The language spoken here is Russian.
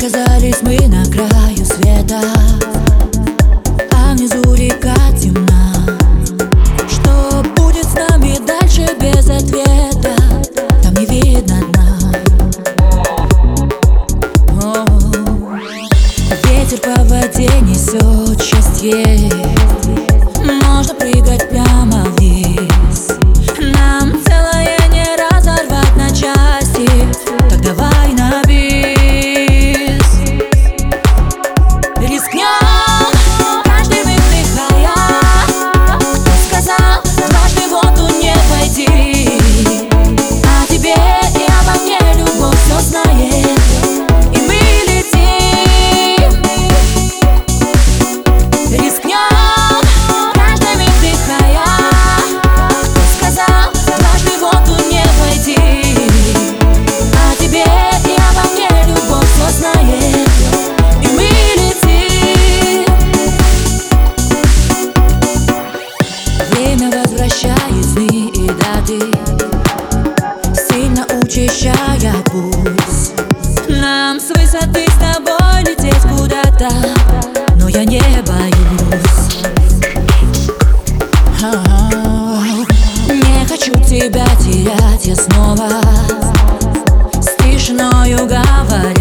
Оказались мы на краю света А внизу река темна Что будет с нами дальше без ответа Там не видно дна О -о -о. Ветер по воде несет счастье нам с высоты с тобой лететь куда-то Но я не боюсь. Не хочу тебя терять я снова С тишиною говорю.